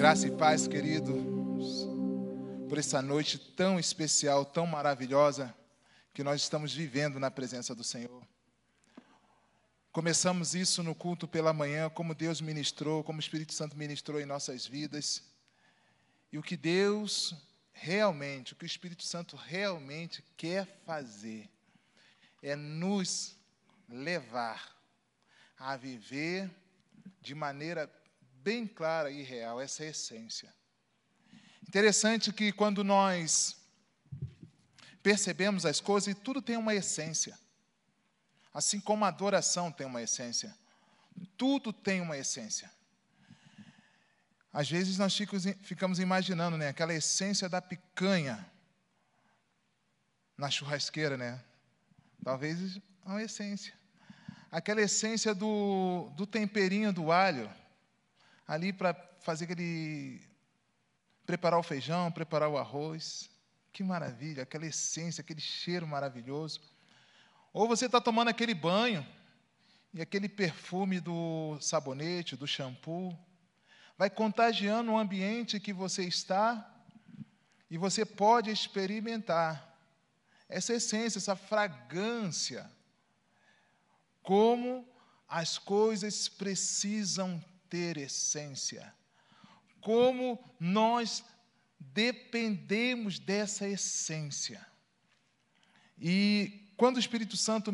Graça e paz, queridos, por essa noite tão especial, tão maravilhosa que nós estamos vivendo na presença do Senhor. Começamos isso no culto pela manhã, como Deus ministrou, como o Espírito Santo ministrou em nossas vidas. E o que Deus realmente, o que o Espírito Santo realmente quer fazer é nos levar a viver de maneira bem clara e real essa essência. Interessante que quando nós percebemos as coisas, e tudo tem uma essência. Assim como a adoração tem uma essência. Tudo tem uma essência. Às vezes nós ficamos imaginando, né, aquela essência da picanha na churrasqueira, né? Talvez é uma essência. Aquela essência do, do temperinho do alho, ali para fazer aquele. preparar o feijão, preparar o arroz. Que maravilha, aquela essência, aquele cheiro maravilhoso. Ou você está tomando aquele banho e aquele perfume do sabonete, do shampoo, vai contagiando o ambiente que você está e você pode experimentar essa essência, essa fragrância. Como as coisas precisam ter essência. Como nós dependemos dessa essência. E quando o Espírito Santo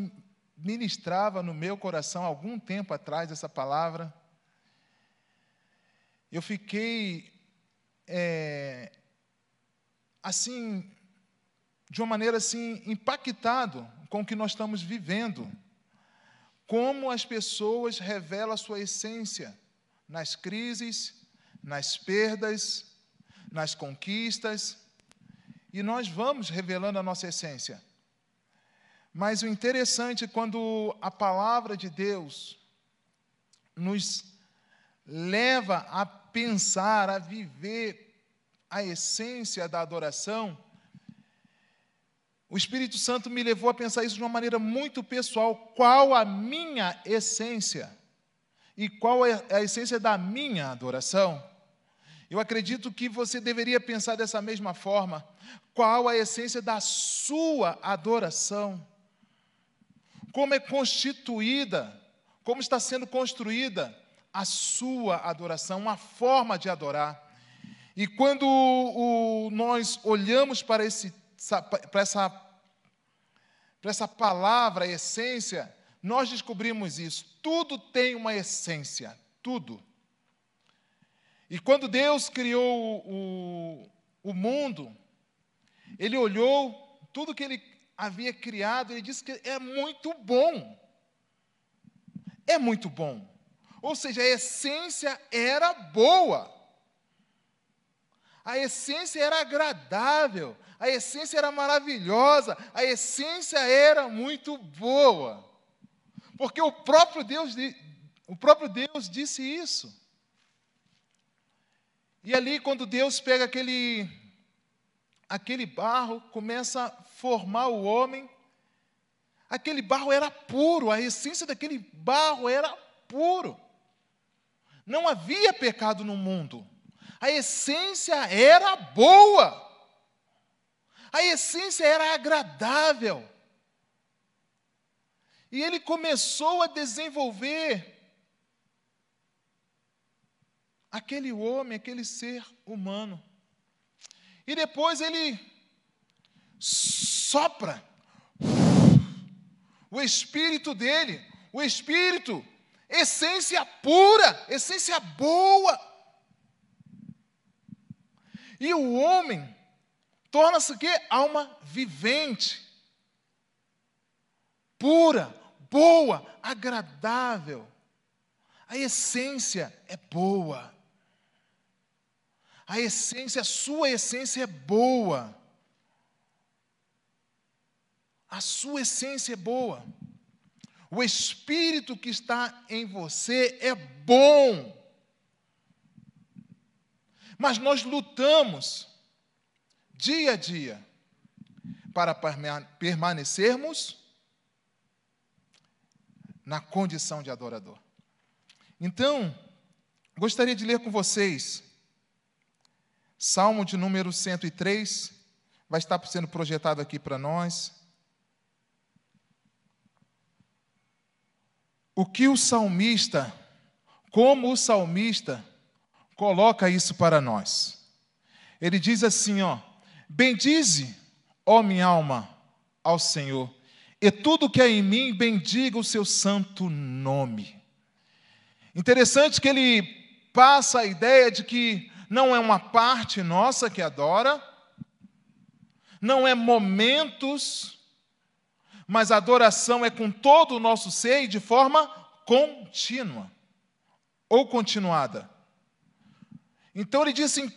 ministrava no meu coração, algum tempo atrás, essa palavra, eu fiquei, é, assim, de uma maneira assim, impactado com o que nós estamos vivendo. Como as pessoas revelam a sua essência nas crises, nas perdas, nas conquistas, e nós vamos revelando a nossa essência. Mas o interessante é quando a palavra de Deus nos leva a pensar, a viver a essência da adoração, o Espírito Santo me levou a pensar isso de uma maneira muito pessoal. Qual a minha essência? E qual é a essência da minha adoração? Eu acredito que você deveria pensar dessa mesma forma. Qual a essência da sua adoração? Como é constituída, como está sendo construída a sua adoração, uma forma de adorar. E quando o, nós olhamos para, esse, para, essa, para essa palavra, essência, nós descobrimos isso. Tudo tem uma essência, tudo. E quando Deus criou o, o mundo, Ele olhou tudo que Ele havia criado, Ele disse que é muito bom. É muito bom. Ou seja, a essência era boa. A essência era agradável, a essência era maravilhosa, a essência era muito boa. Porque o próprio Deus, o próprio Deus disse isso. E ali, quando Deus pega aquele, aquele barro, começa a formar o homem, aquele barro era puro, a essência daquele barro era puro. Não havia pecado no mundo. A essência era boa. A essência era agradável. E ele começou a desenvolver aquele homem, aquele ser humano. E depois ele sopra o espírito dele, o espírito, essência pura, essência boa. E o homem torna-se o quê? Alma vivente pura, boa, agradável. A essência é boa. A essência, a sua essência é boa. A sua essência é boa. O espírito que está em você é bom. Mas nós lutamos dia a dia para permanecermos na condição de adorador. Então, gostaria de ler com vocês Salmo de número 103, vai estar sendo projetado aqui para nós. O que o salmista, como o salmista, coloca isso para nós. Ele diz assim, ó: Bendize, ó minha alma, ao Senhor, e tudo que é em mim bendiga o seu santo nome. Interessante que ele passa a ideia de que não é uma parte nossa que adora, não é momentos, mas a adoração é com todo o nosso ser e de forma contínua ou continuada. Então ele diz assim: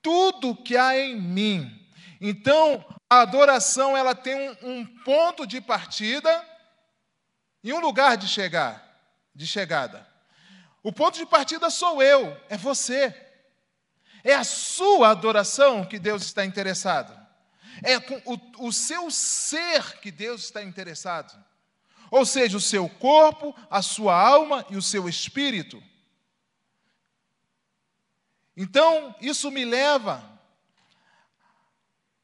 tudo que há em mim. Então a adoração ela tem um, um ponto de partida e um lugar de chegar, de chegada. O ponto de partida sou eu, é você. É a sua adoração que Deus está interessado. É o, o seu ser que Deus está interessado. Ou seja, o seu corpo, a sua alma e o seu espírito. Então, isso me leva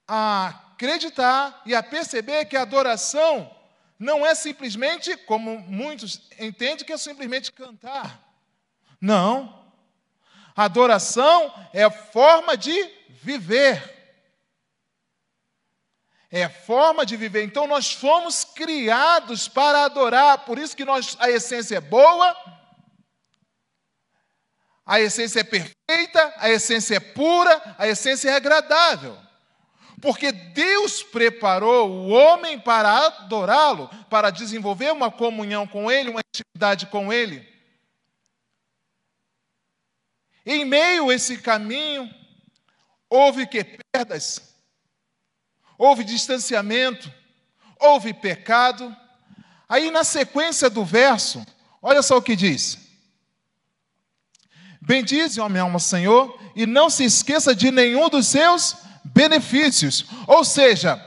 a acreditar e a perceber que a adoração não é simplesmente, como muitos entendem, que é simplesmente cantar. Não. Adoração é forma de viver. É forma de viver. Então nós fomos criados para adorar, por isso que nós, a essência é boa, a essência é perfeita, a essência é pura, a essência é agradável. Porque Deus preparou o homem para adorá-lo, para desenvolver uma comunhão com Ele, uma intimidade com Ele. Em meio a esse caminho, houve que perdas, houve distanciamento, houve pecado. Aí na sequência do verso, olha só o que diz: Bendize, ó minha alma, Senhor, e não se esqueça de nenhum dos seus benefícios. Ou seja,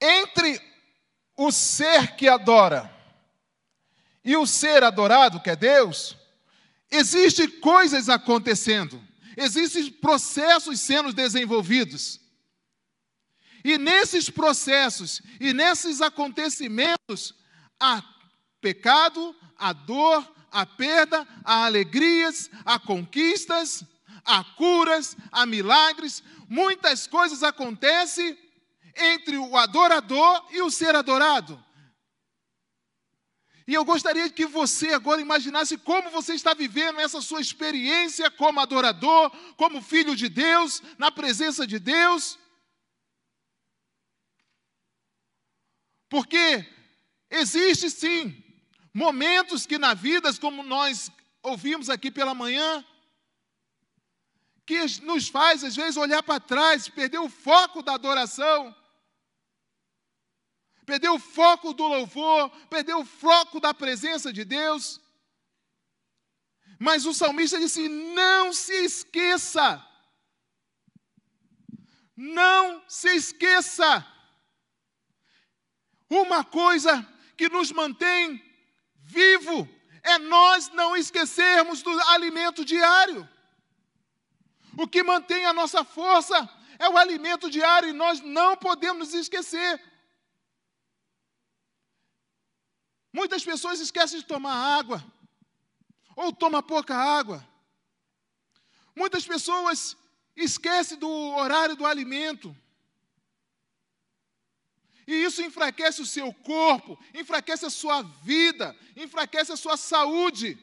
entre o ser que adora e o ser adorado, que é Deus, Existem coisas acontecendo, existem processos sendo desenvolvidos. E nesses processos e nesses acontecimentos, há pecado, há dor, há perda, há alegrias, há conquistas, há curas, há milagres. Muitas coisas acontecem entre o adorador e o ser adorado. E eu gostaria que você agora imaginasse como você está vivendo essa sua experiência como adorador, como filho de Deus, na presença de Deus. Porque existe sim momentos que na vida, como nós ouvimos aqui pela manhã, que nos faz às vezes olhar para trás, perder o foco da adoração perdeu o foco do louvor, perdeu o foco da presença de Deus. Mas o salmista disse: não se esqueça, não se esqueça. Uma coisa que nos mantém vivo é nós não esquecermos do alimento diário. O que mantém a nossa força é o alimento diário e nós não podemos nos esquecer. Muitas pessoas esquecem de tomar água, ou tomam pouca água. Muitas pessoas esquecem do horário do alimento. E isso enfraquece o seu corpo, enfraquece a sua vida, enfraquece a sua saúde.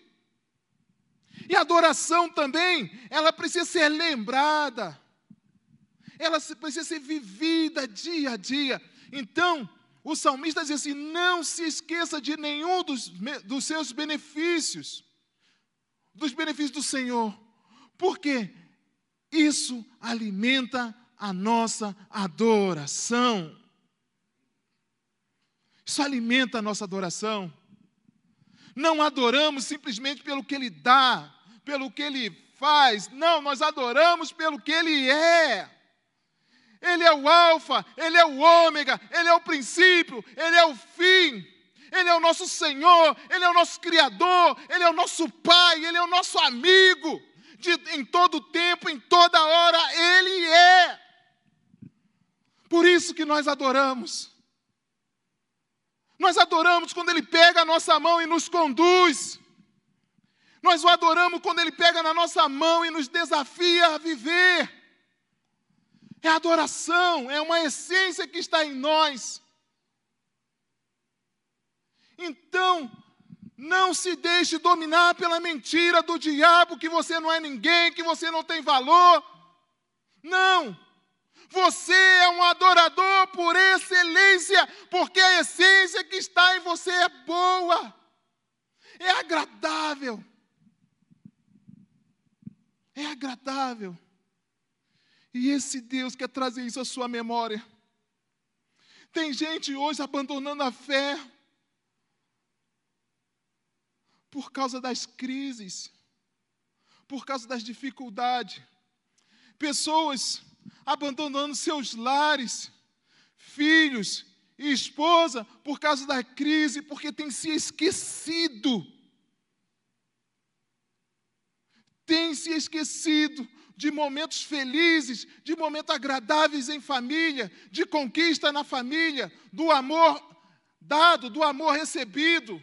E a adoração também, ela precisa ser lembrada, ela precisa ser vivida dia a dia. Então, o salmista diz assim: não se esqueça de nenhum dos, dos seus benefícios, dos benefícios do Senhor, porque isso alimenta a nossa adoração. Isso alimenta a nossa adoração. Não adoramos simplesmente pelo que Ele dá, pelo que Ele faz, não, nós adoramos pelo que Ele é. Ele é o Alfa, Ele é o Ômega, Ele é o princípio, Ele é o fim. Ele é o nosso Senhor, Ele é o nosso Criador, Ele é o nosso Pai, Ele é o nosso amigo. de, em todo tempo, em toda hora, Ele é. Por isso que nós adoramos. Nós adoramos quando Ele pega a nossa mão e nos conduz. Nós o adoramos quando Ele pega na nossa mão e nos desafia a viver. É adoração, é uma essência que está em nós. Então, não se deixe dominar pela mentira do diabo que você não é ninguém, que você não tem valor. Não. Você é um adorador por excelência, porque a essência que está em você é boa, é agradável. É agradável. E esse Deus quer trazer isso à sua memória. Tem gente hoje abandonando a fé por causa das crises, por causa das dificuldades. Pessoas abandonando seus lares, filhos e esposa por causa da crise, porque tem se esquecido. Tem se esquecido de momentos felizes, de momentos agradáveis em família, de conquista na família, do amor dado, do amor recebido.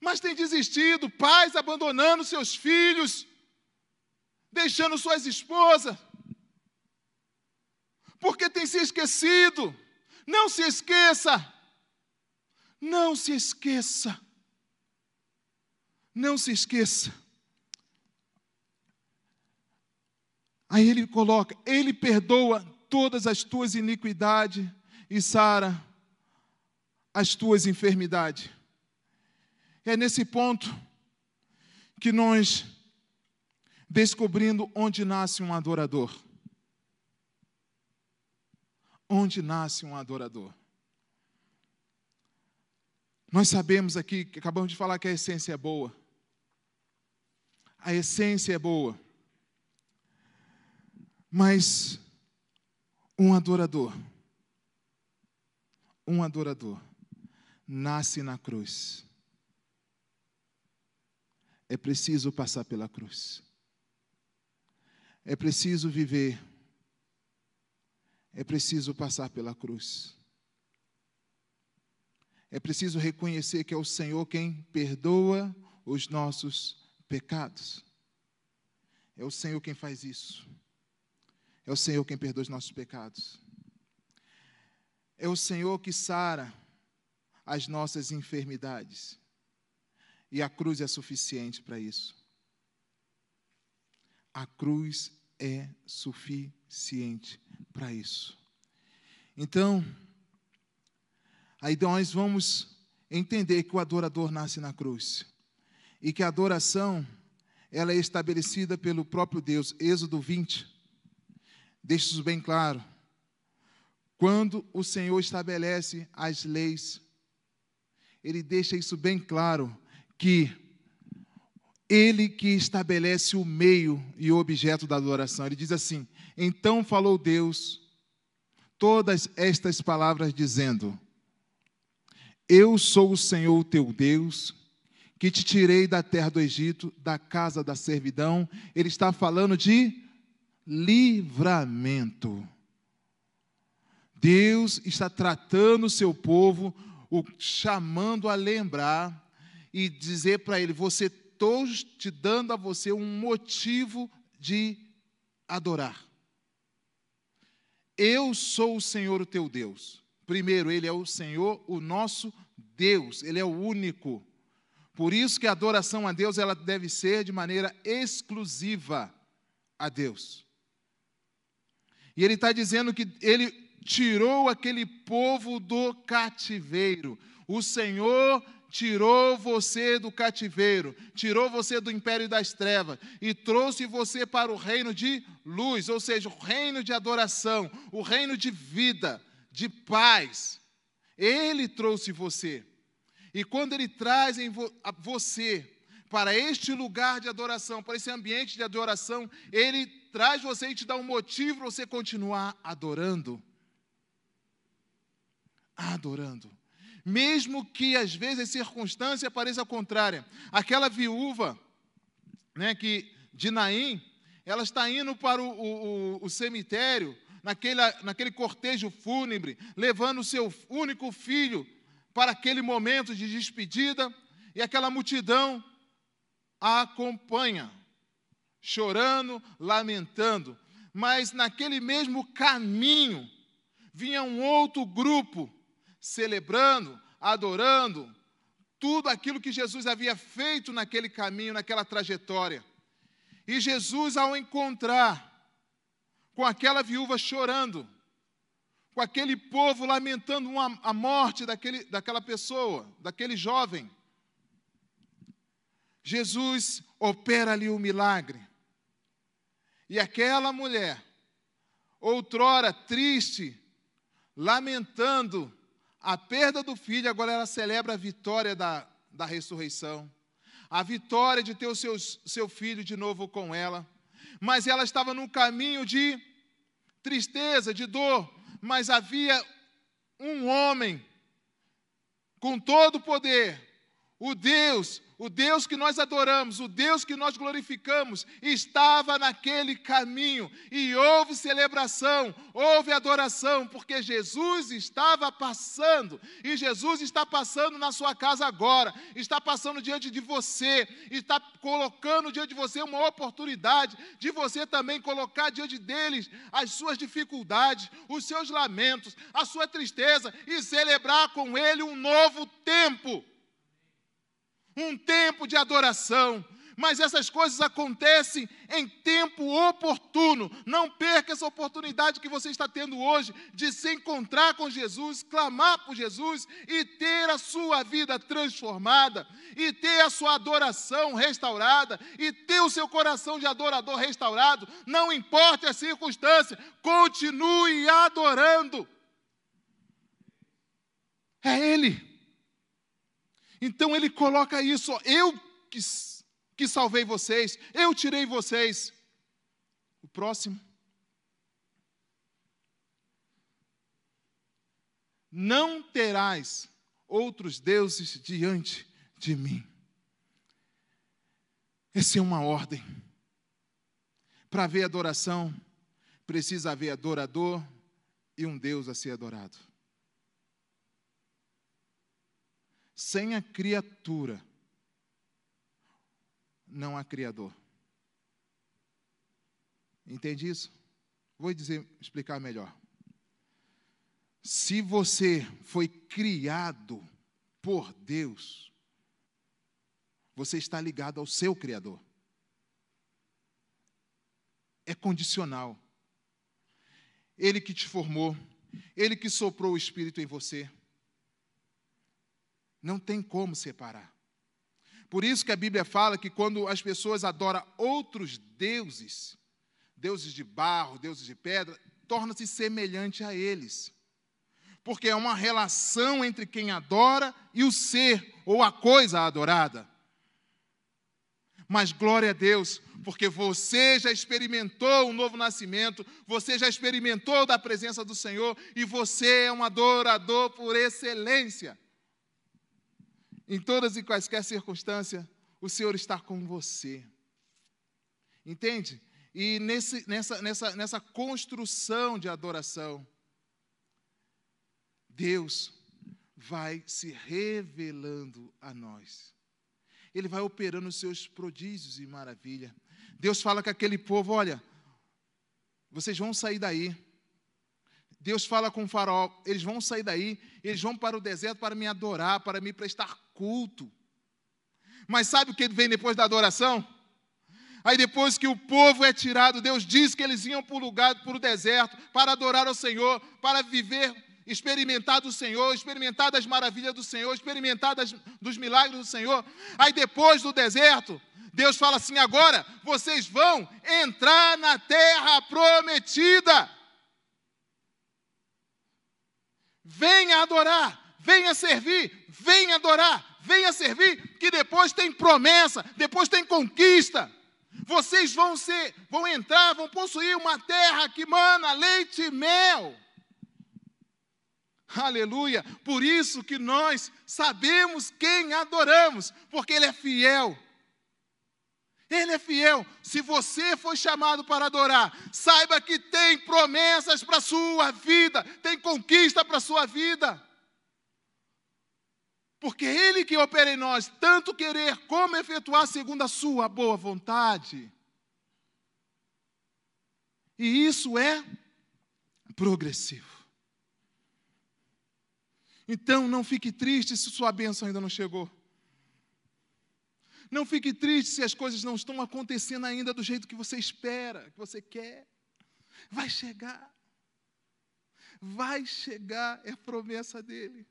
Mas tem desistido, pais abandonando seus filhos, deixando suas esposas porque tem se esquecido. Não se esqueça. Não se esqueça. Não se esqueça. Aí ele coloca: Ele perdoa todas as tuas iniquidades e sara as tuas enfermidades. É nesse ponto que nós descobrindo onde nasce um adorador onde nasce um adorador. Nós sabemos aqui, acabamos de falar que a essência é boa. A essência é boa. Mas um adorador, um adorador, nasce na cruz. É preciso passar pela cruz. É preciso viver é preciso passar pela cruz. É preciso reconhecer que é o Senhor quem perdoa os nossos pecados. É o Senhor quem faz isso. É o Senhor quem perdoa os nossos pecados. É o Senhor que sara as nossas enfermidades. E a cruz é suficiente para isso. A cruz é suficiente para isso. Então, aí nós vamos entender que o adorador nasce na cruz e que a adoração ela é estabelecida pelo próprio Deus. Êxodo 20 deixa isso bem claro. Quando o Senhor estabelece as leis, ele deixa isso bem claro que ele que estabelece o meio e o objeto da adoração. Ele diz assim: Então falou Deus todas estas palavras, dizendo: Eu sou o Senhor teu Deus, que te tirei da terra do Egito, da casa da servidão. Ele está falando de livramento. Deus está tratando o seu povo, o chamando a lembrar e dizer para ele: Você estou te dando a você um motivo de adorar. Eu sou o Senhor, o teu Deus. Primeiro, Ele é o Senhor, o nosso Deus, Ele é o único. Por isso que a adoração a Deus ela deve ser de maneira exclusiva a Deus. E Ele está dizendo que Ele tirou aquele povo do cativeiro. O Senhor tirou você do cativeiro, tirou você do império das trevas e trouxe você para o reino de luz, ou seja, o reino de adoração, o reino de vida, de paz. Ele trouxe você. E quando ele traz em vo você para este lugar de adoração, para esse ambiente de adoração, ele traz você e te dá um motivo para você continuar adorando. Adorando mesmo que às vezes a circunstância pareça contrária. Aquela viúva, né, que de Naim, ela está indo para o, o, o cemitério, naquele, naquele cortejo fúnebre, levando o seu único filho para aquele momento de despedida, e aquela multidão a acompanha, chorando, lamentando. Mas naquele mesmo caminho vinha um outro grupo celebrando, adorando tudo aquilo que Jesus havia feito naquele caminho, naquela trajetória. E Jesus, ao encontrar com aquela viúva chorando, com aquele povo lamentando uma, a morte daquele, daquela pessoa, daquele jovem, Jesus opera ali o milagre. E aquela mulher, outrora triste, lamentando a perda do filho, agora ela celebra a vitória da, da ressurreição, a vitória de ter o seu, seu filho de novo com ela. Mas ela estava num caminho de tristeza, de dor, mas havia um homem com todo o poder, o Deus o Deus que nós adoramos, o Deus que nós glorificamos, estava naquele caminho. E houve celebração, houve adoração, porque Jesus estava passando. E Jesus está passando na sua casa agora, está passando diante de você, está colocando diante de você uma oportunidade de você também colocar diante deles as suas dificuldades, os seus lamentos, a sua tristeza e celebrar com ele um novo tempo um tempo de adoração. Mas essas coisas acontecem em tempo oportuno. Não perca essa oportunidade que você está tendo hoje de se encontrar com Jesus, clamar por Jesus e ter a sua vida transformada, e ter a sua adoração restaurada, e ter o seu coração de adorador restaurado. Não importa a circunstância, continue adorando. É Ele. Então ele coloca isso, eu que, que salvei vocês, eu tirei vocês. O próximo. Não terás outros deuses diante de mim. Essa é uma ordem. Para haver adoração, precisa haver adorador e um Deus a ser adorado. Sem a criatura, não há Criador. Entende isso? Vou dizer, explicar melhor. Se você foi criado por Deus, você está ligado ao seu Criador. É condicional. Ele que te formou, ele que soprou o Espírito em você. Não tem como separar. Por isso que a Bíblia fala que quando as pessoas adoram outros deuses, deuses de barro, deuses de pedra, torna-se semelhante a eles. Porque é uma relação entre quem adora e o ser ou a coisa adorada. Mas glória a Deus, porque você já experimentou o novo nascimento, você já experimentou da presença do Senhor e você é um adorador por excelência. Em todas e quaisquer circunstâncias, o Senhor está com você. Entende? E nesse, nessa, nessa, nessa construção de adoração, Deus vai se revelando a nós. Ele vai operando os seus prodígios e maravilha. Deus fala com aquele povo: olha, vocês vão sair daí. Deus fala com o faraó: eles vão sair daí, eles vão para o deserto para me adorar, para me prestar culto. Mas sabe o que vem depois da adoração? Aí depois que o povo é tirado, Deus diz que eles iam para o lugar, para o deserto, para adorar ao Senhor, para viver, experimentar do Senhor, experimentar das maravilhas do Senhor, experimentar das, dos milagres do Senhor. Aí depois do deserto, Deus fala assim: agora vocês vão entrar na terra prometida. Venha adorar, venha servir, venha adorar, venha servir, que depois tem promessa, depois tem conquista. Vocês vão ser, vão entrar, vão possuir uma terra que mana leite e mel. Aleluia! Por isso que nós sabemos quem adoramos, porque Ele é fiel. Ele é fiel. Se você foi chamado para adorar, saiba que tem promessas para a sua vida, tem conquista para a sua vida. Porque Ele que opera em nós, tanto querer como efetuar segundo a sua boa vontade. E isso é progressivo. Então não fique triste se sua bênção ainda não chegou. Não fique triste se as coisas não estão acontecendo ainda do jeito que você espera, que você quer. Vai chegar. Vai chegar, é promessa dele.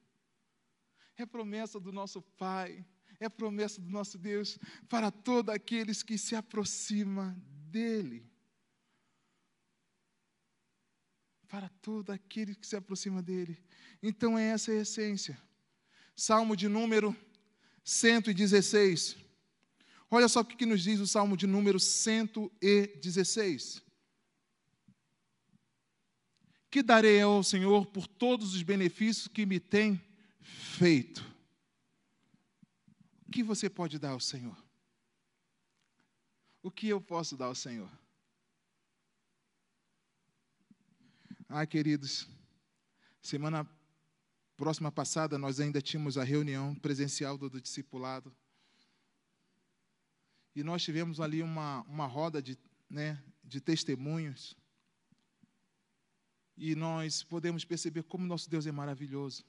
É promessa do nosso Pai, é promessa do nosso Deus para todos aqueles que se aproximam dele. Para todo aquele que se aproxima dele. Então, é essa a essência. Salmo de número 116. Olha só o que nos diz o Salmo de número 116. Que darei ao Senhor por todos os benefícios que me tem feito. O que você pode dar ao Senhor? O que eu posso dar ao Senhor? Ah, queridos, semana próxima passada nós ainda tínhamos a reunião presencial do, do discipulado. E nós tivemos ali uma, uma roda de, né, de testemunhos. E nós podemos perceber como nosso Deus é maravilhoso.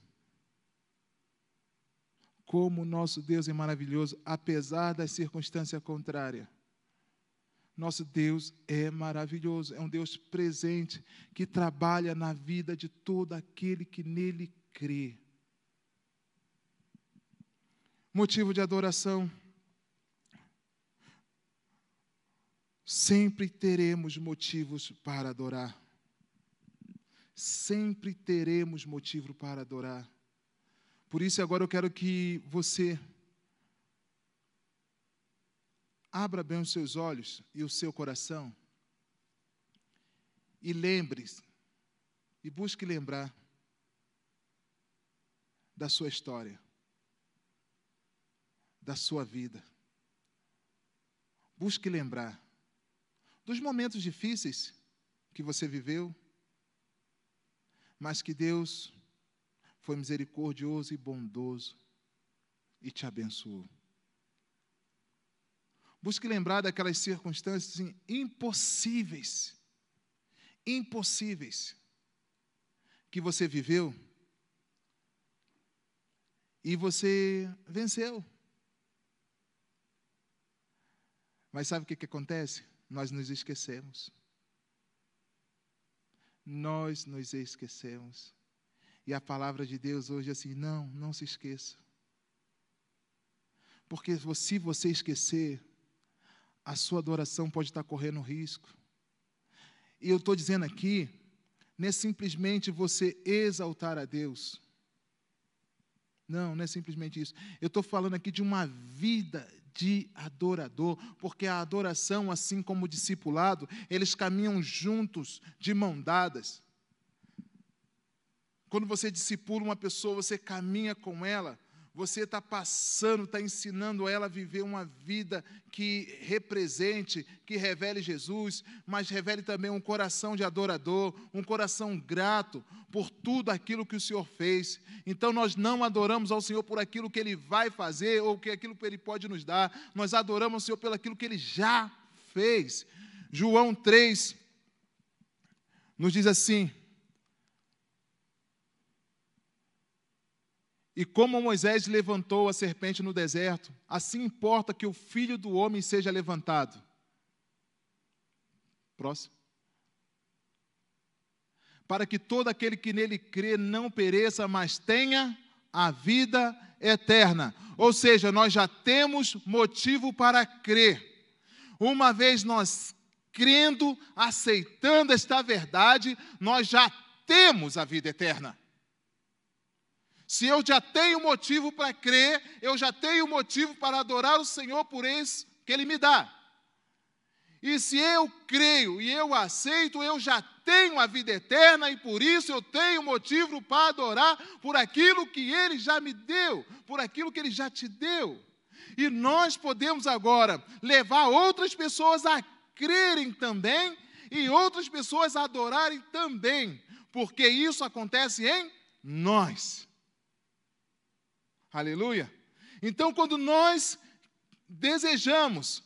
Como nosso Deus é maravilhoso, apesar das circunstâncias contrárias. Nosso Deus é maravilhoso, é um Deus presente que trabalha na vida de todo aquele que nele crê. Motivo de adoração. Sempre teremos motivos para adorar. Sempre teremos motivo para adorar. Por isso, agora eu quero que você abra bem os seus olhos e o seu coração e lembre-se e busque lembrar da sua história, da sua vida. Busque lembrar dos momentos difíceis que você viveu, mas que Deus foi misericordioso e bondoso e te abençoou. Busque lembrar daquelas circunstâncias assim, impossíveis, impossíveis, que você viveu e você venceu. Mas sabe o que, que acontece? Nós nos esquecemos. Nós nos esquecemos. E a palavra de Deus hoje é assim: não, não se esqueça. Porque se você esquecer, a sua adoração pode estar correndo risco. E eu estou dizendo aqui, não é simplesmente você exaltar a Deus. Não, não é simplesmente isso. Eu estou falando aqui de uma vida de adorador, porque a adoração, assim como o discipulado, eles caminham juntos, de mão dadas. Quando você discipula uma pessoa, você caminha com ela você está passando, está ensinando ela a viver uma vida que represente, que revele Jesus, mas revele também um coração de adorador, um coração grato por tudo aquilo que o Senhor fez. Então nós não adoramos ao Senhor por aquilo que Ele vai fazer ou que aquilo que Ele pode nos dar, nós adoramos ao Senhor pelo aquilo que Ele já fez. João 3 nos diz assim: E como Moisés levantou a serpente no deserto, assim importa que o filho do homem seja levantado. Próximo. Para que todo aquele que nele crê não pereça, mas tenha a vida eterna. Ou seja, nós já temos motivo para crer. Uma vez nós crendo, aceitando esta verdade, nós já temos a vida eterna. Se eu já tenho motivo para crer, eu já tenho motivo para adorar o Senhor por isso que Ele me dá. E se eu creio e eu aceito, eu já tenho a vida eterna e por isso eu tenho motivo para adorar por aquilo que Ele já me deu, por aquilo que Ele já te deu. E nós podemos agora levar outras pessoas a crerem também e outras pessoas a adorarem também, porque isso acontece em nós. Aleluia. Então, quando nós desejamos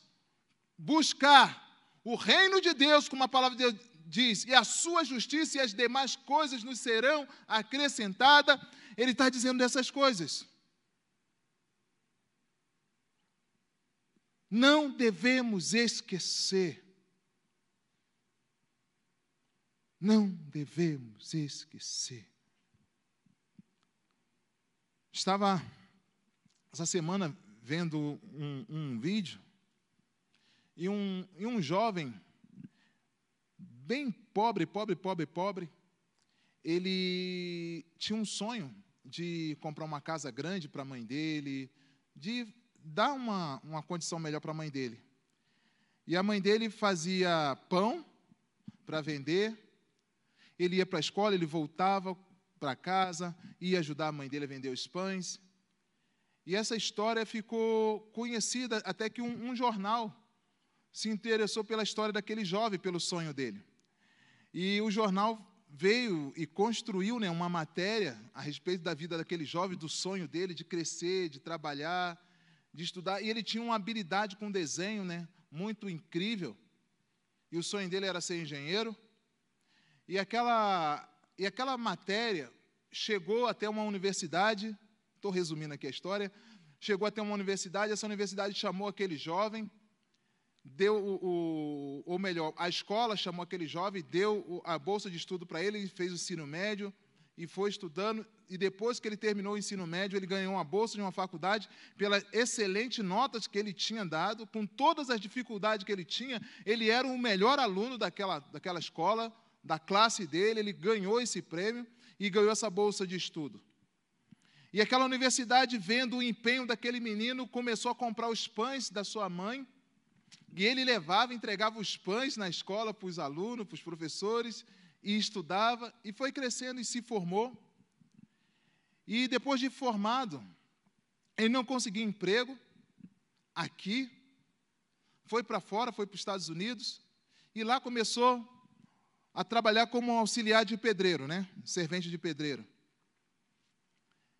buscar o reino de Deus, como a palavra de Deus diz, e a sua justiça e as demais coisas nos serão acrescentadas, ele está dizendo dessas coisas. Não devemos esquecer. Não devemos esquecer. Estava essa semana vendo um, um vídeo e um, e um jovem, bem pobre, pobre, pobre, pobre, ele tinha um sonho de comprar uma casa grande para a mãe dele, de dar uma, uma condição melhor para a mãe dele. E a mãe dele fazia pão para vender, ele ia para a escola, ele voltava para casa, ia ajudar a mãe dele a vender os pães. E essa história ficou conhecida até que um, um jornal se interessou pela história daquele jovem, pelo sonho dele. E o jornal veio e construiu né, uma matéria a respeito da vida daquele jovem, do sonho dele de crescer, de trabalhar, de estudar, e ele tinha uma habilidade com desenho, né, muito incrível. E o sonho dele era ser engenheiro. E aquela e aquela matéria chegou até uma universidade, estou resumindo aqui a história, chegou até uma universidade, essa universidade chamou aquele jovem, deu o, o ou melhor, a escola chamou aquele jovem, deu a bolsa de estudo para ele, fez o ensino médio e foi estudando e depois que ele terminou o ensino médio, ele ganhou uma bolsa de uma faculdade pelas excelentes notas que ele tinha dado, com todas as dificuldades que ele tinha, ele era o melhor aluno daquela, daquela escola, da classe dele, ele ganhou esse prêmio e ganhou essa bolsa de estudo. E aquela universidade, vendo o empenho daquele menino, começou a comprar os pães da sua mãe, e ele levava, entregava os pães na escola para os alunos, para os professores, e estudava, e foi crescendo e se formou. E depois de formado, ele não conseguia emprego aqui, foi para fora, foi para os Estados Unidos, e lá começou a trabalhar como auxiliar de pedreiro, né? Servente de pedreiro.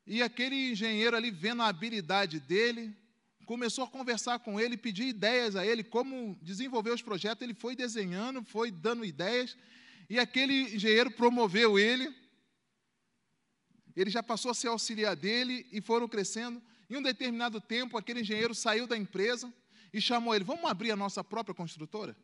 E aquele engenheiro ali, vendo a habilidade dele, começou a conversar com ele, pedir ideias a ele, como desenvolver os projetos. Ele foi desenhando, foi dando ideias, e aquele engenheiro promoveu ele ele já passou a ser auxiliar dele e foram crescendo. Em um determinado tempo, aquele engenheiro saiu da empresa e chamou ele: Vamos abrir a nossa própria construtora?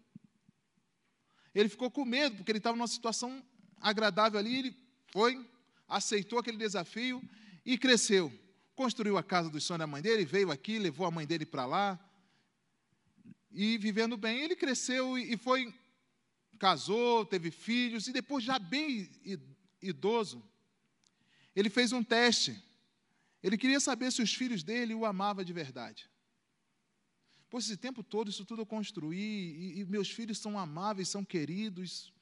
Ele ficou com medo, porque ele estava numa situação agradável ali. Ele foi, aceitou aquele desafio e cresceu. Construiu a casa dos sonhos da mãe dele, veio aqui, levou a mãe dele para lá. E vivendo bem, ele cresceu e foi, casou, teve filhos, e depois, já bem idoso, ele fez um teste. Ele queria saber se os filhos dele o amavam de verdade. Pô, esse tempo todo, isso tudo eu construí, e, e meus filhos são amáveis, são queridos.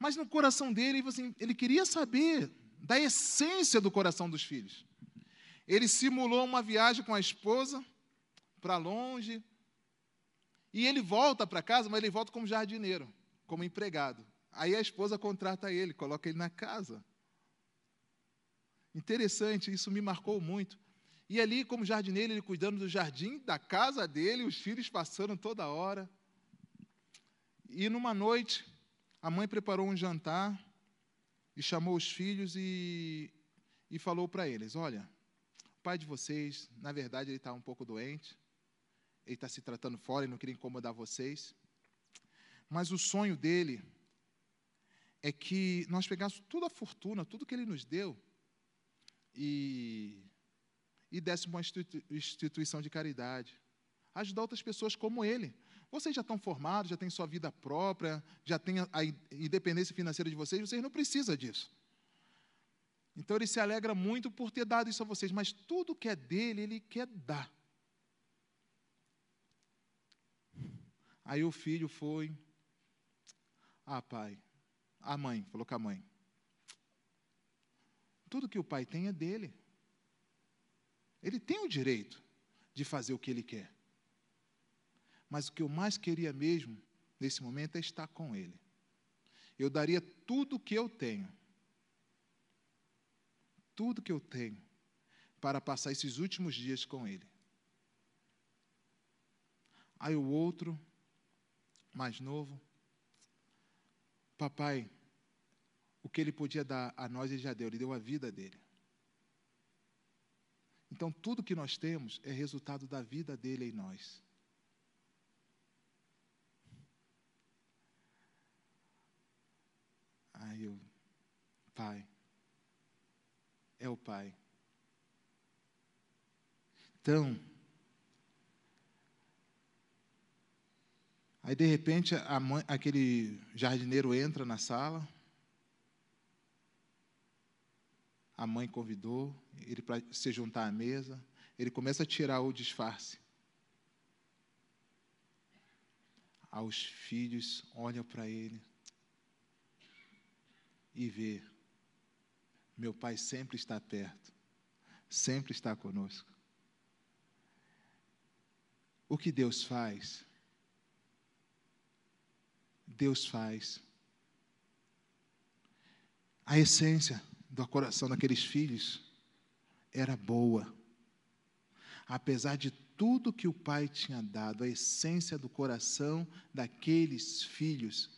Mas no coração dele, assim, ele queria saber da essência do coração dos filhos. Ele simulou uma viagem com a esposa para longe, e ele volta para casa, mas ele volta como jardineiro, como empregado. Aí a esposa contrata ele, coloca ele na casa. Interessante, isso me marcou muito. E ali, como jardineiro, ele cuidando do jardim, da casa dele, os filhos passando toda hora. E numa noite, a mãe preparou um jantar e chamou os filhos e, e falou para eles: Olha, o pai de vocês, na verdade, ele está um pouco doente, ele está se tratando fora e não queria incomodar vocês. Mas o sonho dele é que nós pegássemos toda a fortuna, tudo que ele nos deu, e, e desse uma instituição de caridade. Ajudar outras pessoas como ele. Vocês já estão formados, já têm sua vida própria, já têm a independência financeira de vocês, vocês não precisam disso. Então ele se alegra muito por ter dado isso a vocês, mas tudo que é dele, ele quer dar. Aí o filho foi. Ah, pai. A mãe, falou com a mãe. Tudo que o pai tem é dele. Ele tem o direito de fazer o que Ele quer. Mas o que eu mais queria mesmo, nesse momento, é estar com Ele. Eu daria tudo o que eu tenho, tudo que eu tenho, para passar esses últimos dias com Ele. Aí o outro, mais novo, papai, o que ele podia dar a nós, ele já deu, ele deu a vida dele. Então, tudo que nós temos é resultado da vida dele em nós. Aí eu, Pai, é o Pai. Então, aí de repente mãe, aquele jardineiro entra na sala, a mãe convidou ele para se juntar à mesa, ele começa a tirar o disfarce. Aos filhos olham para ele e vê, meu pai sempre está perto, sempre está conosco. O que Deus faz? Deus faz. A essência do coração daqueles filhos era boa. Apesar de tudo que o pai tinha dado, a essência do coração daqueles filhos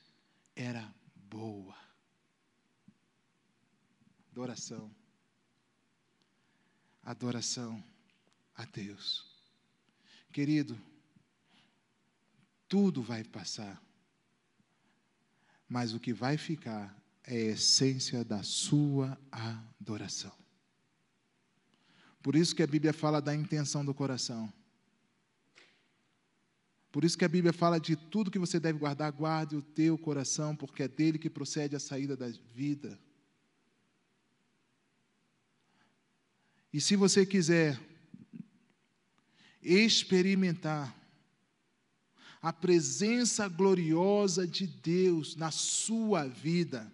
era boa. Adoração. Adoração a Deus. Querido, tudo vai passar, mas o que vai ficar é a essência da sua adoração. Por isso que a Bíblia fala da intenção do coração. Por isso que a Bíblia fala de tudo que você deve guardar, guarde o teu coração, porque é dele que procede a saída da vida. E se você quiser experimentar a presença gloriosa de Deus na sua vida,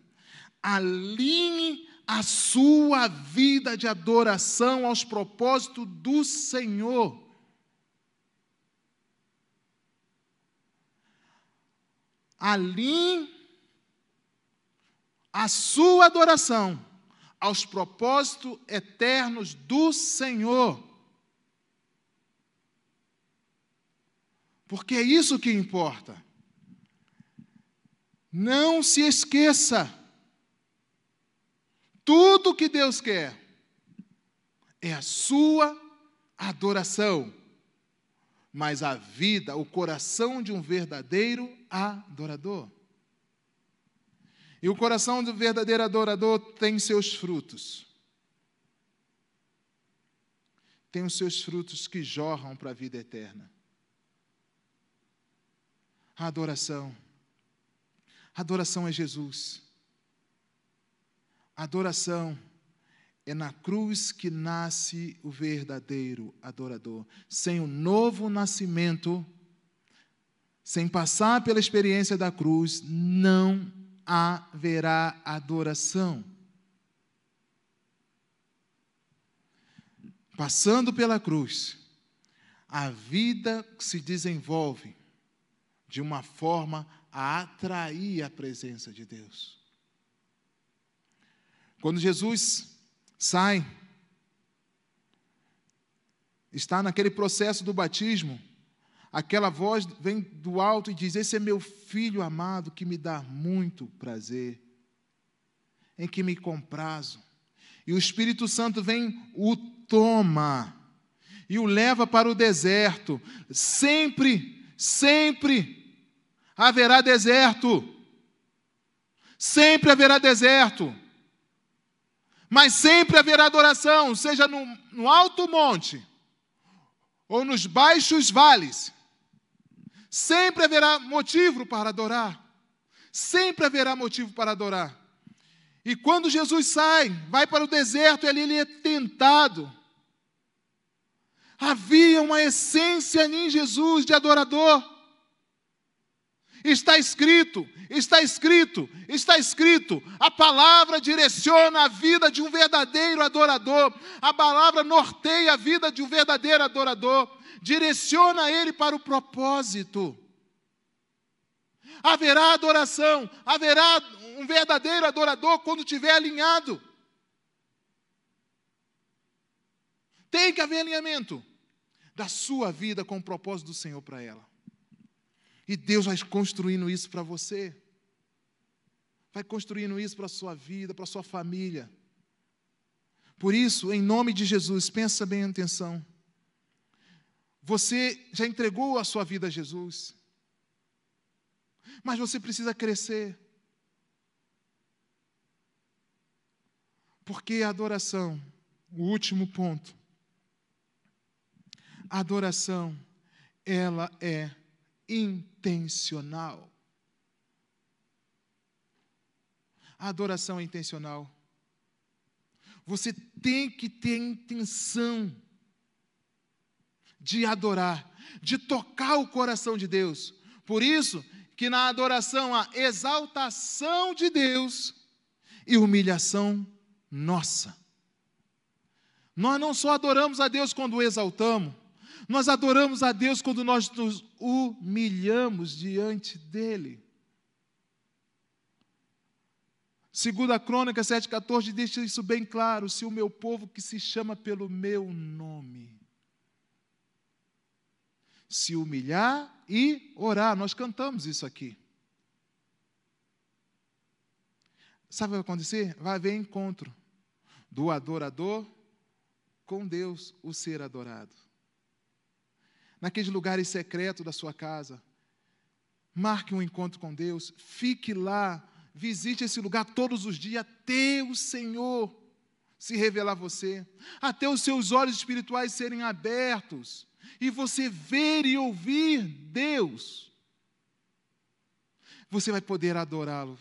alinhe a sua vida de adoração aos propósitos do Senhor. Alinhe a sua adoração aos propósitos eternos do Senhor. Porque é isso que importa. Não se esqueça tudo que Deus quer é a sua adoração. Mas a vida, o coração de um verdadeiro adorador. E o coração do verdadeiro adorador tem seus frutos. Tem os seus frutos que jorram para a vida eterna. A adoração. A adoração é Jesus. Adoração é na cruz que nasce o verdadeiro adorador. Sem o novo nascimento, sem passar pela experiência da cruz, não haverá adoração. Passando pela cruz, a vida se desenvolve de uma forma a atrair a presença de Deus. Quando Jesus sai, está naquele processo do batismo, aquela voz vem do alto e diz: Esse é meu filho amado que me dá muito prazer, em que me comprazo. E o Espírito Santo vem, o toma e o leva para o deserto. Sempre, sempre haverá deserto. Sempre haverá deserto mas sempre haverá adoração, seja no, no alto monte ou nos baixos vales. Sempre haverá motivo para adorar. Sempre haverá motivo para adorar. E quando Jesus sai, vai para o deserto e ali ele é tentado. Havia uma essência em Jesus de adorador. Está escrito, está escrito, está escrito. A palavra direciona a vida de um verdadeiro adorador. A palavra norteia a vida de um verdadeiro adorador. Direciona ele para o propósito. Haverá adoração, haverá um verdadeiro adorador quando estiver alinhado. Tem que haver alinhamento da sua vida com o propósito do Senhor para ela. E Deus vai construindo isso para você. Vai construindo isso para a sua vida, para a sua família. Por isso, em nome de Jesus, pensa bem atenção. Você já entregou a sua vida a Jesus, mas você precisa crescer. Porque a adoração, o último ponto, a adoração, ela é intencional. A adoração é intencional. Você tem que ter intenção de adorar, de tocar o coração de Deus. Por isso que na adoração há exaltação de Deus e humilhação nossa. Nós não só adoramos a Deus quando o exaltamos, nós adoramos a Deus quando nós nos humilhamos diante dEle. Segunda Crônica 7,14 deixa isso bem claro: se o meu povo que se chama pelo meu nome se humilhar e orar, nós cantamos isso aqui. Sabe o que vai acontecer? Vai haver encontro do adorador com Deus, o ser adorado naqueles lugares secretos da sua casa. Marque um encontro com Deus, fique lá, visite esse lugar todos os dias, até o Senhor se revelar a você, até os seus olhos espirituais serem abertos e você ver e ouvir Deus. Você vai poder adorá-lo.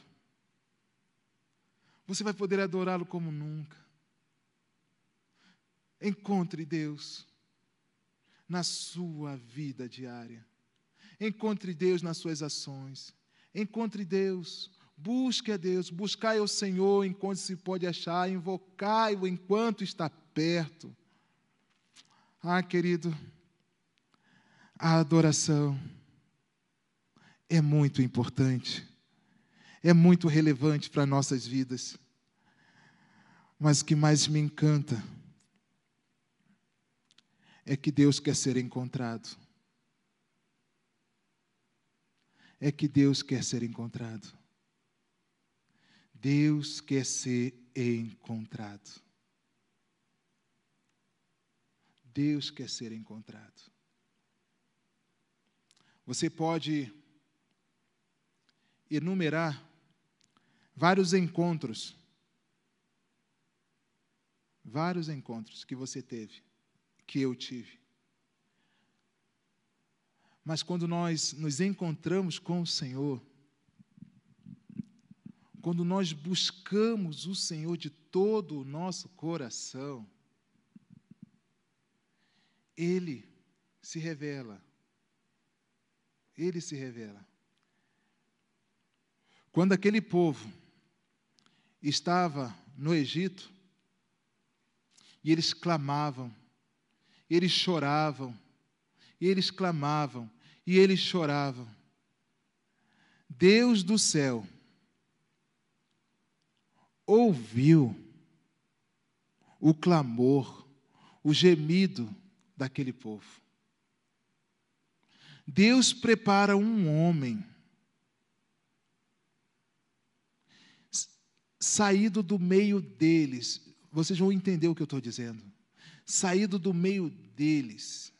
Você vai poder adorá-lo como nunca. Encontre Deus na sua vida diária. Encontre Deus nas suas ações. Encontre Deus. Busque a Deus. Buscai o Senhor enquanto se pode achar. Invocai-o enquanto está perto. Ah, querido, a adoração é muito importante. É muito relevante para nossas vidas. Mas o que mais me encanta é que Deus quer ser encontrado. É que Deus quer ser encontrado. Deus quer ser encontrado. Deus quer ser encontrado. Você pode enumerar vários encontros, vários encontros que você teve que eu tive. Mas quando nós nos encontramos com o Senhor, quando nós buscamos o Senhor de todo o nosso coração, Ele se revela. Ele se revela. Quando aquele povo estava no Egito, e eles clamavam, eles choravam, e eles clamavam, e eles choravam. Deus do céu ouviu o clamor, o gemido daquele povo. Deus prepara um homem saído do meio deles. Vocês vão entender o que eu estou dizendo saído do meio deles,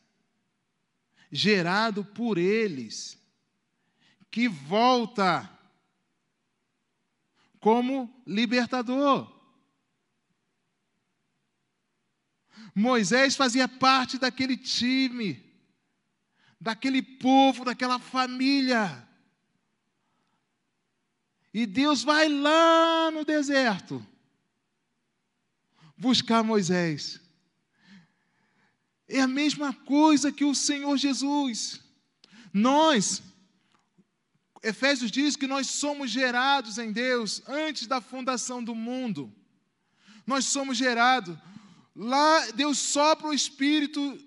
gerado por eles, que volta como libertador. Moisés fazia parte daquele time, daquele povo, daquela família. E Deus vai lá no deserto buscar Moisés. É a mesma coisa que o Senhor Jesus. Nós, Efésios diz que nós somos gerados em Deus antes da fundação do mundo. Nós somos gerados. Lá Deus sopra o Espírito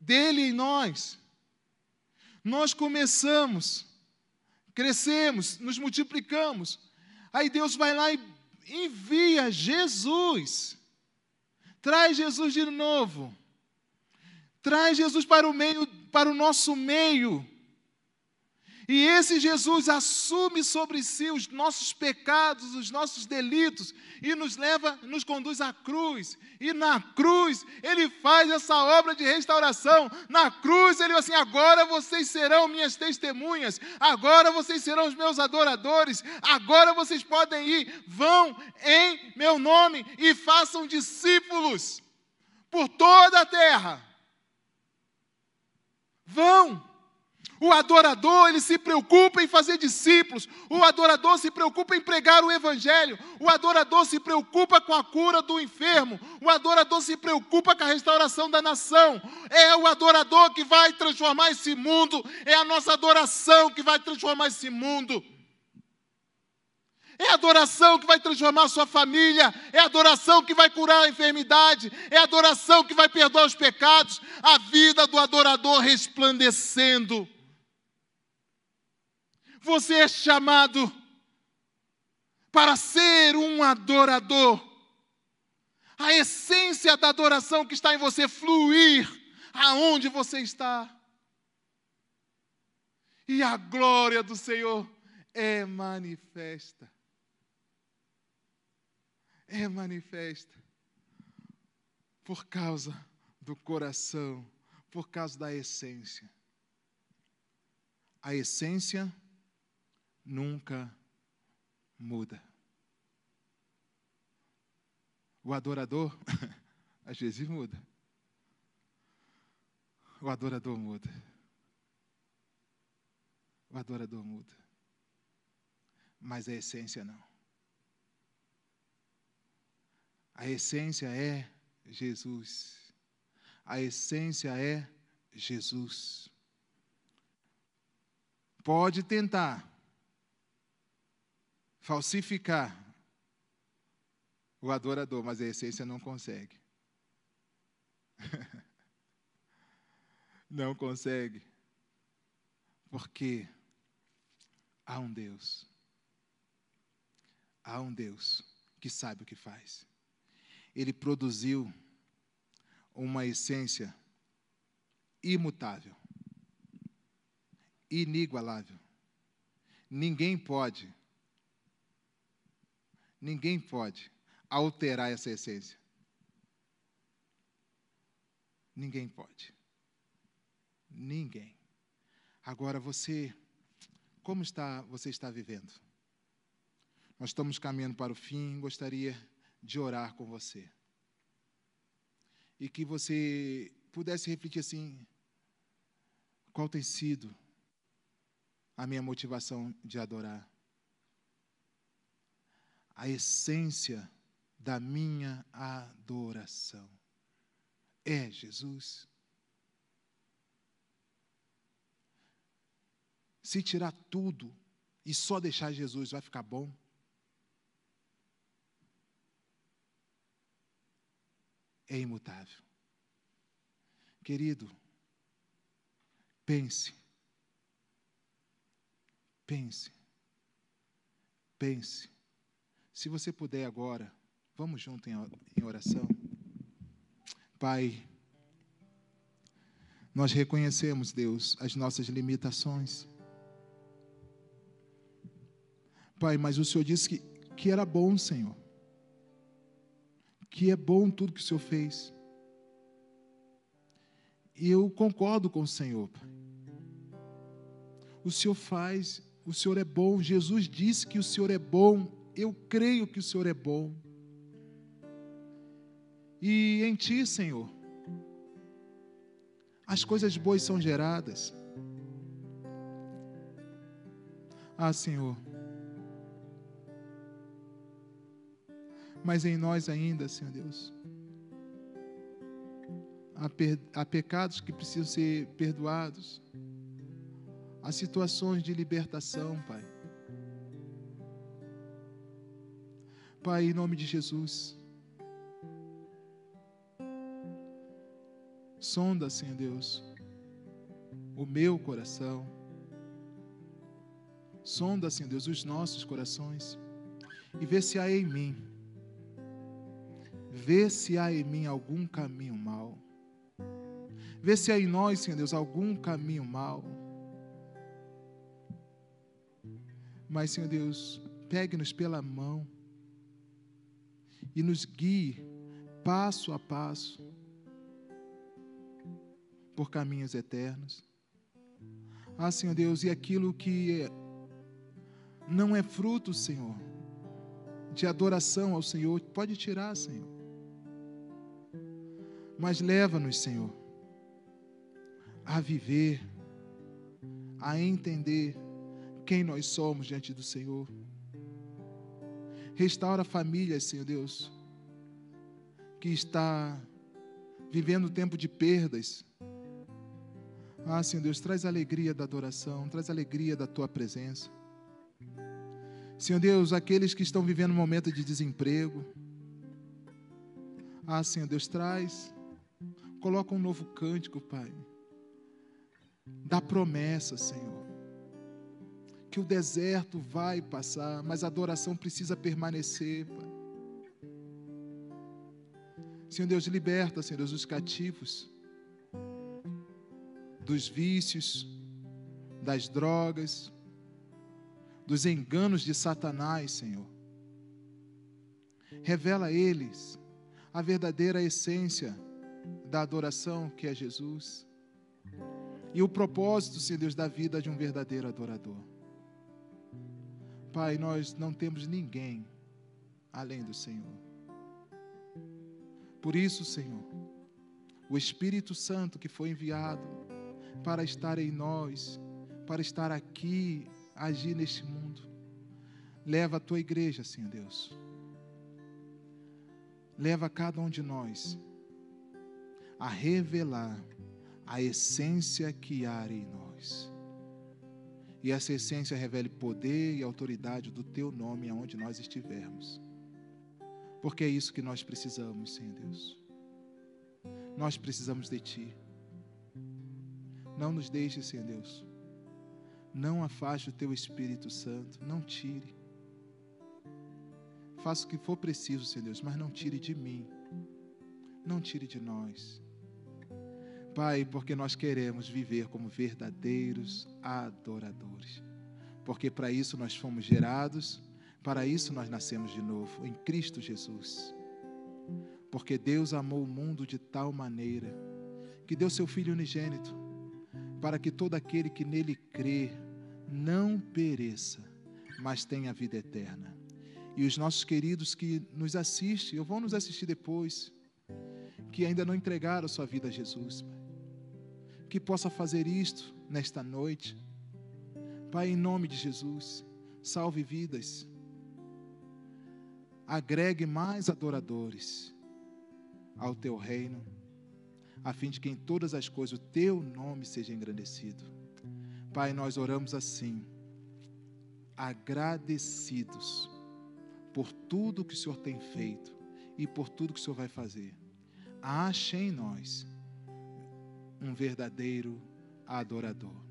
dele em nós. Nós começamos, crescemos, nos multiplicamos. Aí Deus vai lá e envia Jesus. Traz Jesus de novo. Traz Jesus para o meio, para o nosso meio. E esse Jesus assume sobre si os nossos pecados, os nossos delitos e nos leva, nos conduz à cruz. E na cruz ele faz essa obra de restauração. Na cruz ele assim: agora vocês serão minhas testemunhas. Agora vocês serão os meus adoradores. Agora vocês podem ir, vão em meu nome e façam discípulos por toda a terra. Vão. O adorador, ele se preocupa em fazer discípulos. O adorador se preocupa em pregar o evangelho. O adorador se preocupa com a cura do enfermo. O adorador se preocupa com a restauração da nação. É o adorador que vai transformar esse mundo. É a nossa adoração que vai transformar esse mundo. É a adoração que vai transformar a sua família, é a adoração que vai curar a enfermidade, é a adoração que vai perdoar os pecados, a vida do adorador resplandecendo. Você é chamado para ser um adorador. A essência da adoração que está em você fluir aonde você está. E a glória do Senhor é manifesta. É manifesta por causa do coração, por causa da essência. A essência nunca muda. O adorador, às vezes muda. O adorador muda. O adorador muda. Mas a essência não. A essência é Jesus. A essência é Jesus. Pode tentar falsificar o adorador, mas a essência não consegue. não consegue. Porque há um Deus. Há um Deus que sabe o que faz. Ele produziu uma essência imutável, inigualável. Ninguém pode Ninguém pode alterar essa essência. Ninguém pode. Ninguém. Agora você, como está você está vivendo? Nós estamos caminhando para o fim, gostaria de orar com você. E que você pudesse refletir assim: qual tem sido a minha motivação de adorar? A essência da minha adoração. É Jesus. Se tirar tudo e só deixar Jesus, vai ficar bom? É imutável. Querido, pense. Pense. Pense se você puder agora, vamos junto em oração. Pai, nós reconhecemos, Deus, as nossas limitações. Pai, mas o Senhor disse que, que era bom, Senhor. Que é bom tudo que o Senhor fez. E eu concordo com o Senhor, Pai. O Senhor faz, o Senhor é bom. Jesus disse que o Senhor é bom eu creio que o Senhor é bom. E em Ti, Senhor, as coisas boas são geradas. Ah, Senhor. Mas em nós ainda, Senhor Deus, há, há pecados que precisam ser perdoados, a situações de libertação, Pai. Pai, em nome de Jesus. Sonda, Senhor Deus, o meu coração. Sonda, Senhor Deus, os nossos corações e vê se há em mim, vê se há em mim algum caminho mau. Vê se há em nós, Senhor Deus, algum caminho mau. Mas, Senhor Deus, pegue-nos pela mão e nos guie passo a passo por caminhos eternos. Ah, Senhor Deus, e aquilo que não é fruto, Senhor, de adoração ao Senhor, pode tirar, Senhor. Mas leva-nos, Senhor, a viver, a entender quem nós somos diante do Senhor. Restaura famílias, Senhor Deus, que está vivendo tempo de perdas. Ah, Senhor Deus, traz alegria da adoração, traz alegria da tua presença. Senhor Deus, aqueles que estão vivendo um momento de desemprego. Ah, Senhor Deus, traz, coloca um novo cântico, Pai da promessa, Senhor. Que o deserto vai passar, mas a adoração precisa permanecer, Pai. Senhor Deus, liberta, Senhor Deus, os cativos dos vícios, das drogas, dos enganos de Satanás, Senhor. Revela a eles a verdadeira essência da adoração que é Jesus e o propósito, Senhor Deus, da vida de um verdadeiro adorador. Pai, nós não temos ninguém além do Senhor. Por isso, Senhor, o Espírito Santo que foi enviado para estar em nós, para estar aqui, agir neste mundo, leva a tua igreja, Senhor Deus. Leva cada um de nós a revelar a essência que há em nós. E essa essência revele poder e autoridade do teu nome aonde nós estivermos. Porque é isso que nós precisamos, Senhor Deus. Nós precisamos de ti. Não nos deixe, Senhor Deus. Não afaste o teu Espírito Santo, não tire. Faça o que for preciso, Senhor Deus, mas não tire de mim. Não tire de nós. Pai, porque nós queremos viver como verdadeiros adoradores. Porque para isso nós fomos gerados, para isso nós nascemos de novo, em Cristo Jesus. Porque Deus amou o mundo de tal maneira que deu seu Filho unigênito, para que todo aquele que nele crê não pereça, mas tenha vida eterna. E os nossos queridos que nos assistem, ou vão nos assistir depois, que ainda não entregaram sua vida a Jesus, Pai que possa fazer isto nesta noite. Pai, em nome de Jesus, salve vidas, agregue mais adoradores ao teu reino, a fim de que em todas as coisas o teu nome seja engrandecido. Pai, nós oramos assim, agradecidos por tudo que o Senhor tem feito e por tudo que o Senhor vai fazer. Ache em nós um verdadeiro adorador.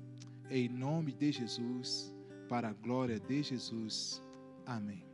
Em nome de Jesus, para a glória de Jesus. Amém.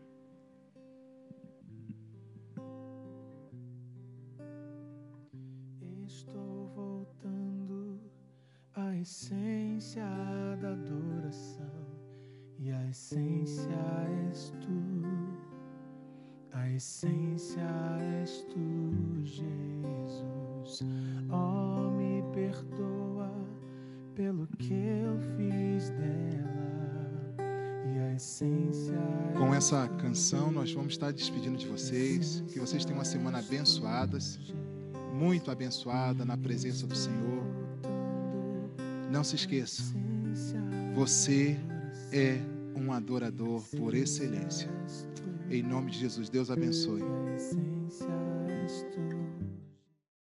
Com essa canção, nós vamos estar despedindo de vocês. Que vocês tenham uma semana abençoada, muito abençoada na presença do Senhor. Não se esqueça, você é um adorador por excelência. Em nome de Jesus, Deus abençoe.